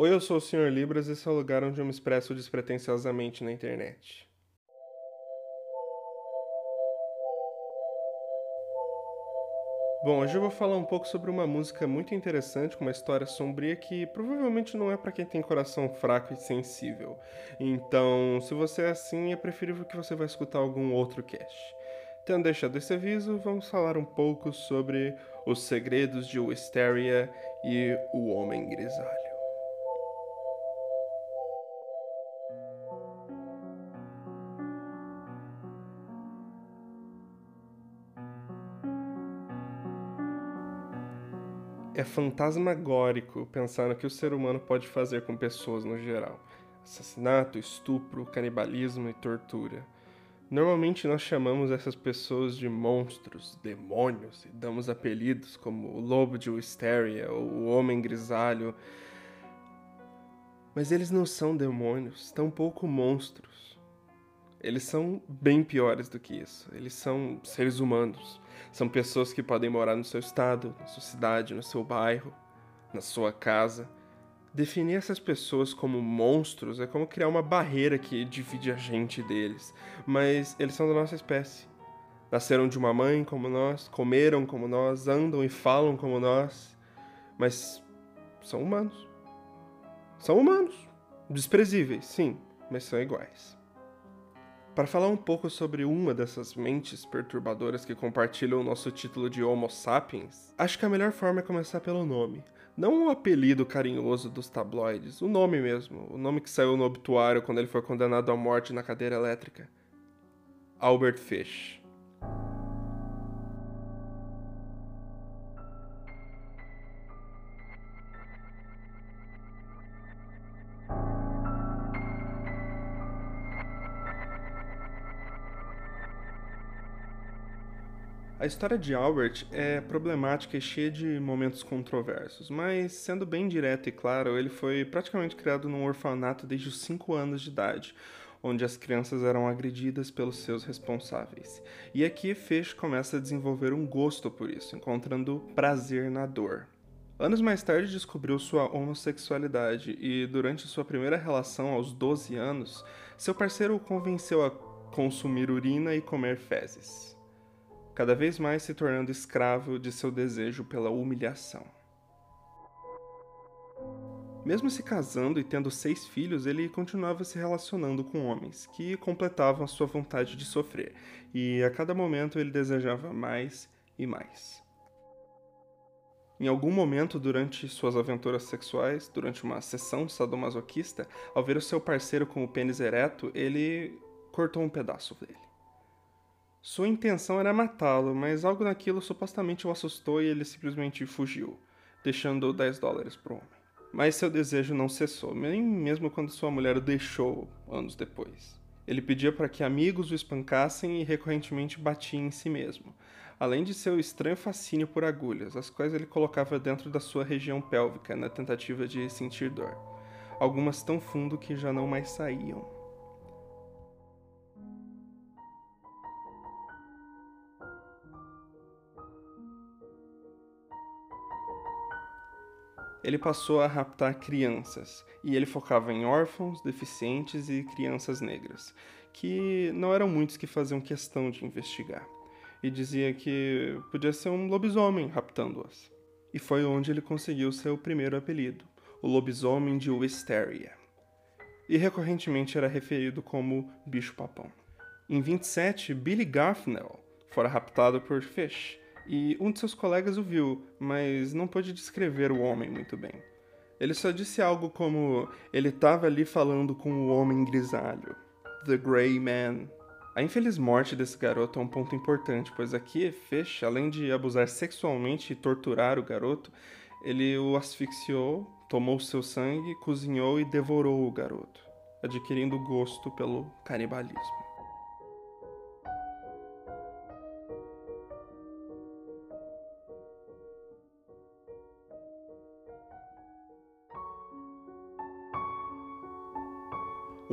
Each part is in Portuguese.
Oi, eu sou o Sr. Libras e esse é o lugar onde eu me expresso despretensiosamente na internet. Bom, hoje eu vou falar um pouco sobre uma música muito interessante, com uma história sombria que provavelmente não é para quem tem coração fraco e sensível. Então, se você é assim, é preferível que você vá escutar algum outro cast. Tendo deixado esse aviso, vamos falar um pouco sobre os segredos de Wisteria e o Homem Grisalho. É fantasmagórico pensar no que o ser humano pode fazer com pessoas no geral: assassinato, estupro, canibalismo e tortura. Normalmente nós chamamos essas pessoas de monstros, demônios e damos apelidos como o lobo de Wisteria ou o homem grisalho. Mas eles não são demônios, tampouco monstros. Eles são bem piores do que isso. Eles são seres humanos. São pessoas que podem morar no seu estado, na sua cidade, no seu bairro, na sua casa. Definir essas pessoas como monstros é como criar uma barreira que divide a gente deles, mas eles são da nossa espécie. Nasceram de uma mãe como nós, comeram como nós, andam e falam como nós, mas são humanos. São humanos. Desprezíveis, sim, mas são iguais. Para falar um pouco sobre uma dessas mentes perturbadoras que compartilham o nosso título de Homo sapiens, acho que a melhor forma é começar pelo nome. Não o apelido carinhoso dos tabloides, o nome mesmo, o nome que saiu no obituário quando ele foi condenado à morte na cadeira elétrica. Albert Fish. História de Albert é problemática e cheia de momentos controversos, mas sendo bem direto e claro, ele foi praticamente criado num orfanato desde os 5 anos de idade, onde as crianças eram agredidas pelos seus responsáveis. E aqui Fish começa a desenvolver um gosto por isso, encontrando prazer na dor. Anos mais tarde descobriu sua homossexualidade e, durante sua primeira relação aos 12 anos, seu parceiro o convenceu a consumir urina e comer fezes cada vez mais se tornando escravo de seu desejo pela humilhação. Mesmo se casando e tendo seis filhos, ele continuava se relacionando com homens que completavam sua vontade de sofrer, e a cada momento ele desejava mais e mais. Em algum momento durante suas aventuras sexuais, durante uma sessão sadomasoquista, ao ver o seu parceiro com o pênis ereto, ele cortou um pedaço dele. Sua intenção era matá-lo, mas algo naquilo supostamente o assustou e ele simplesmente fugiu, deixando 10 dólares pro homem. Mas seu desejo não cessou, nem mesmo quando sua mulher o deixou anos depois. Ele pedia para que amigos o espancassem e recorrentemente batia em si mesmo, além de seu estranho fascínio por agulhas, as quais ele colocava dentro da sua região pélvica na tentativa de sentir dor, algumas tão fundo que já não mais saíam. Ele passou a raptar crianças, e ele focava em órfãos, deficientes e crianças negras, que não eram muitos que faziam questão de investigar, e dizia que podia ser um lobisomem raptando-as. E foi onde ele conseguiu seu primeiro apelido, o lobisomem de Wisteria. E recorrentemente era referido como bicho-papão. Em 27, Billy Garfnell fora raptado por Fish, e um de seus colegas o viu, mas não pôde descrever o homem muito bem. Ele só disse algo como: ele estava ali falando com o homem grisalho, The Grey Man. A infeliz morte desse garoto é um ponto importante, pois aqui Fish, além de abusar sexualmente e torturar o garoto, ele o asfixiou, tomou seu sangue, cozinhou e devorou o garoto, adquirindo gosto pelo canibalismo.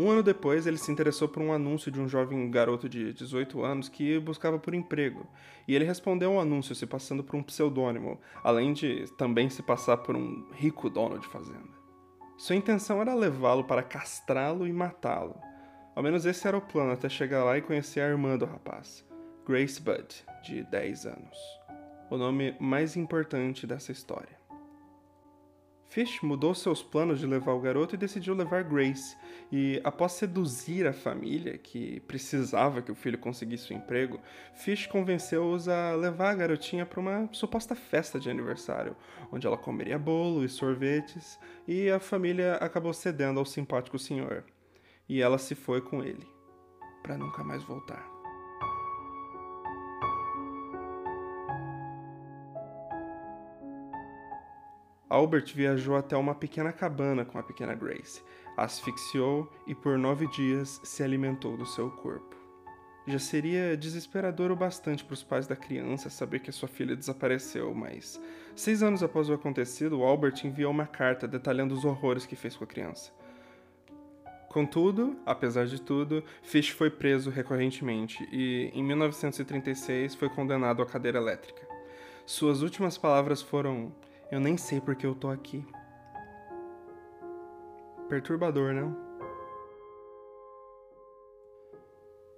Um ano depois, ele se interessou por um anúncio de um jovem garoto de 18 anos que buscava por emprego, e ele respondeu ao anúncio se passando por um pseudônimo, além de também se passar por um rico dono de fazenda. Sua intenção era levá-lo para castrá-lo e matá-lo. Ao menos esse era o plano até chegar lá e conhecer a irmã do rapaz, Grace Budd, de 10 anos. O nome mais importante dessa história. Fish mudou seus planos de levar o garoto e decidiu levar Grace. E após seduzir a família, que precisava que o filho conseguisse um emprego, Fish convenceu-os a levar a garotinha para uma suposta festa de aniversário, onde ela comeria bolo e sorvetes, e a família acabou cedendo ao simpático senhor. E ela se foi com ele, para nunca mais voltar. Albert viajou até uma pequena cabana com a pequena Grace, asfixiou e por nove dias se alimentou do seu corpo. Já seria desesperador o bastante para os pais da criança saber que sua filha desapareceu, mas seis anos após o acontecido, Albert enviou uma carta detalhando os horrores que fez com a criança. Contudo, apesar de tudo, Fish foi preso recorrentemente e, em 1936, foi condenado à cadeira elétrica. Suas últimas palavras foram: eu nem sei porque eu tô aqui. Perturbador, não?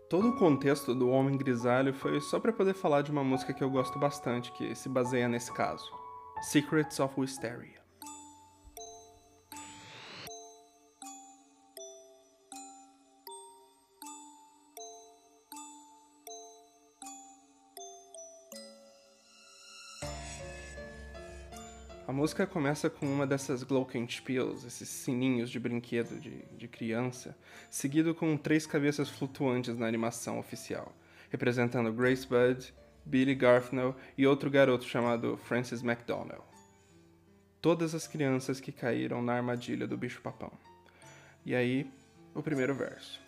Todo o contexto do Homem Grisalho foi só para poder falar de uma música que eu gosto bastante, que se baseia nesse caso: Secrets of Wisteria. A música começa com uma dessas Glockenspiels, esses sininhos de brinquedo de, de criança, seguido com três cabeças flutuantes na animação oficial, representando Grace Budd, Billy Garfnell e outro garoto chamado Francis McDonnell. Todas as crianças que caíram na armadilha do bicho-papão. E aí, o primeiro verso.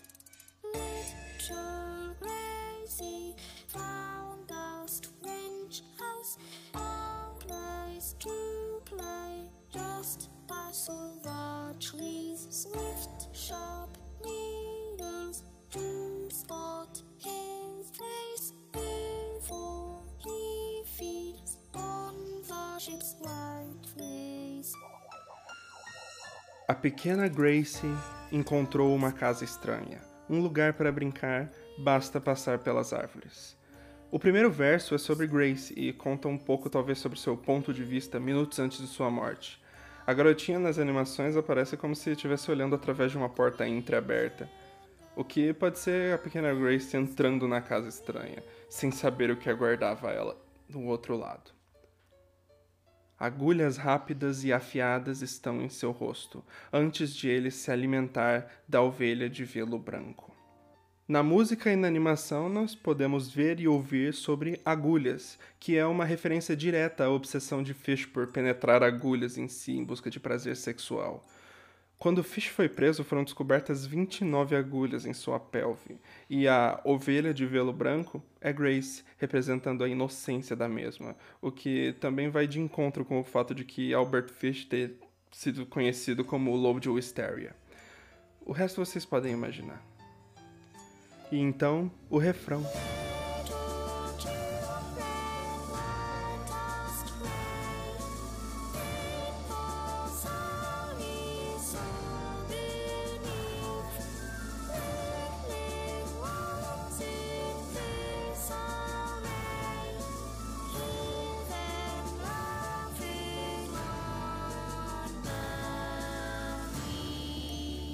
A pequena Grace encontrou uma casa estranha, um lugar para brincar, basta passar pelas árvores. O primeiro verso é sobre Grace e conta um pouco, talvez, sobre seu ponto de vista minutos antes de sua morte. A garotinha nas animações aparece como se estivesse olhando através de uma porta entreaberta, o que pode ser a pequena Grace entrando na casa estranha, sem saber o que aguardava ela do outro lado. Agulhas rápidas e afiadas estão em seu rosto, antes de ele se alimentar da ovelha de velo branco. Na música e na animação, nós podemos ver e ouvir sobre agulhas, que é uma referência direta à obsessão de Fish por penetrar agulhas em si em busca de prazer sexual. Quando Fish foi preso, foram descobertas 29 agulhas em sua pelve, e a ovelha de velo branco é Grace, representando a inocência da mesma, o que também vai de encontro com o fato de que Albert Fish ter sido conhecido como o Lobo de Wisteria. O resto vocês podem imaginar. E então, o refrão.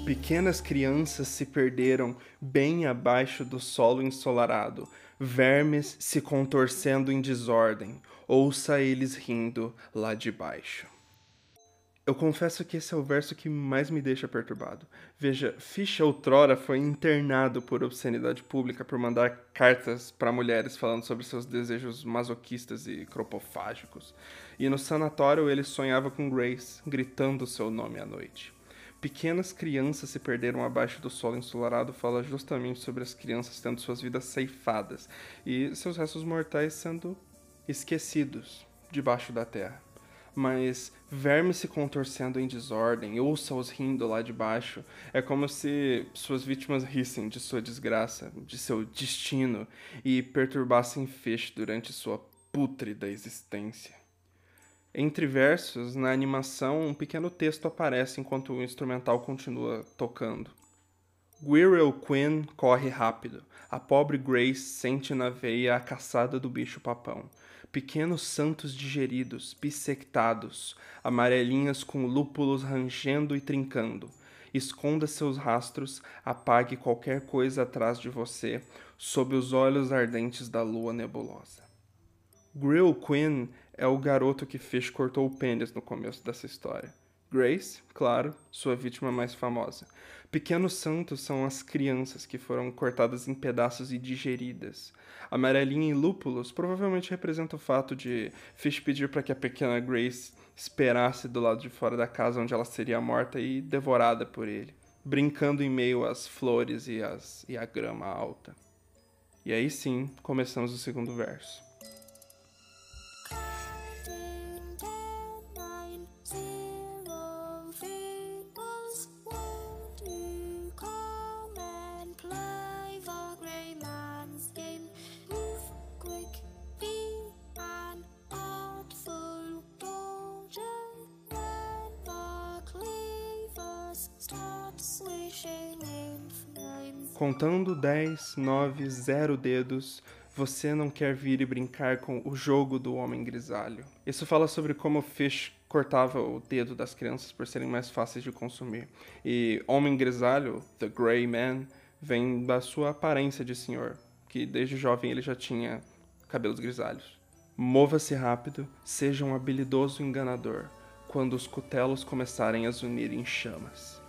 Pequenas crianças se perderam bem abaixo do solo ensolarado, vermes se contorcendo em desordem, ouça eles rindo lá de baixo. Eu confesso que esse é o verso que mais me deixa perturbado. Veja, Fish outrora foi internado por obscenidade pública por mandar cartas para mulheres falando sobre seus desejos masoquistas e cropofágicos. E no sanatório ele sonhava com Grace, gritando seu nome à noite. Pequenas crianças se perderam abaixo do solo ensolarado fala justamente sobre as crianças tendo suas vidas ceifadas e seus restos mortais sendo esquecidos debaixo da terra. Mas vermes se contorcendo em desordem, ouça-os rindo lá de baixo, é como se suas vítimas rissem de sua desgraça, de seu destino e perturbassem Fish durante sua pútrida existência. Entre versos, na animação, um pequeno texto aparece enquanto o instrumental continua tocando. Guirrell Quinn corre rápido. A pobre Grace sente na veia a caçada do bicho-papão. Pequenos santos digeridos, bissectados, amarelinhas com lúpulos rangendo e trincando. Esconda seus rastros, apague qualquer coisa atrás de você, sob os olhos ardentes da lua nebulosa. Grill Quinn é o garoto que Fish cortou o pênis no começo dessa história. Grace, claro, sua vítima mais famosa. Pequenos santos são as crianças que foram cortadas em pedaços e digeridas. Amarelinha e lúpulos provavelmente representa o fato de Fish pedir para que a pequena Grace esperasse do lado de fora da casa onde ela seria morta e devorada por ele, brincando em meio às flores e, e a grama alta. E aí sim, começamos o segundo verso. Contando 10, 9, 0 dedos, você não quer vir e brincar com o jogo do homem grisalho. Isso fala sobre como Fish cortava o dedo das crianças por serem mais fáceis de consumir. E homem grisalho, the Grey Man, vem da sua aparência de senhor, que desde jovem ele já tinha cabelos grisalhos. Mova-se rápido, seja um habilidoso enganador, quando os cutelos começarem a zunir em chamas.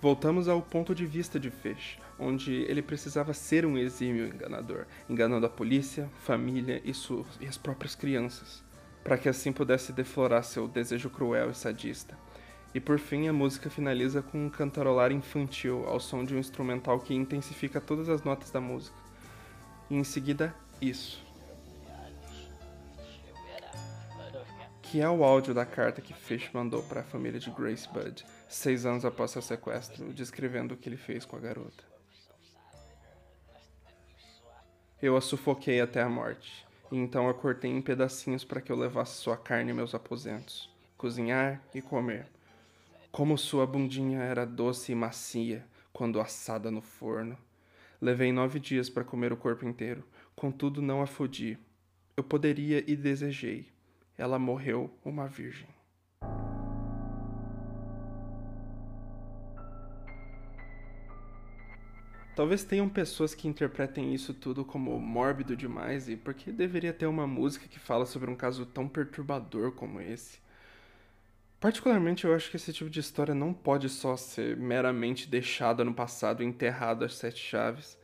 Voltamos ao ponto de vista de Fish, onde ele precisava ser um exímio enganador, enganando a polícia, família e, e as próprias crianças, para que assim pudesse deflorar seu desejo cruel e sadista. E por fim, a música finaliza com um cantarolar infantil ao som de um instrumental que intensifica todas as notas da música. E em seguida, isso. Que é o áudio da carta que Fish mandou para a família de Grace Budd, seis anos após seu sequestro, descrevendo o que ele fez com a garota. Eu a sufoquei até a morte, e então a cortei em pedacinhos para que eu levasse sua carne meus aposentos, cozinhar e comer. Como sua bundinha era doce e macia quando assada no forno. Levei nove dias para comer o corpo inteiro, contudo não a fodi. Eu poderia e desejei. Ela morreu uma virgem. Talvez tenham pessoas que interpretem isso tudo como mórbido demais e por que deveria ter uma música que fala sobre um caso tão perturbador como esse. Particularmente, eu acho que esse tipo de história não pode só ser meramente deixada no passado enterrada às sete chaves.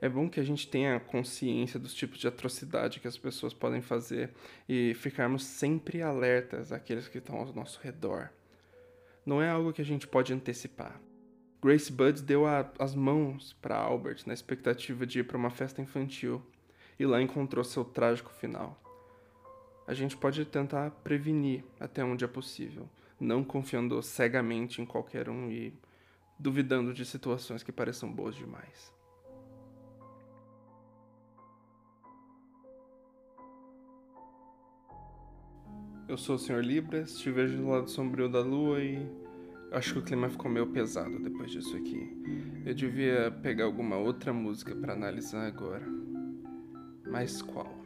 É bom que a gente tenha consciência dos tipos de atrocidade que as pessoas podem fazer e ficarmos sempre alertas àqueles que estão ao nosso redor. Não é algo que a gente pode antecipar. Grace Budd deu a, as mãos para Albert na expectativa de ir para uma festa infantil e lá encontrou seu trágico final. A gente pode tentar prevenir até onde é possível, não confiando cegamente em qualquer um e duvidando de situações que pareçam boas demais. Eu sou o Sr. Libras, te vejo do lado sombrio da lua e Acho que o clima ficou meio pesado depois disso aqui. Eu devia pegar alguma outra música para analisar agora. Mas qual?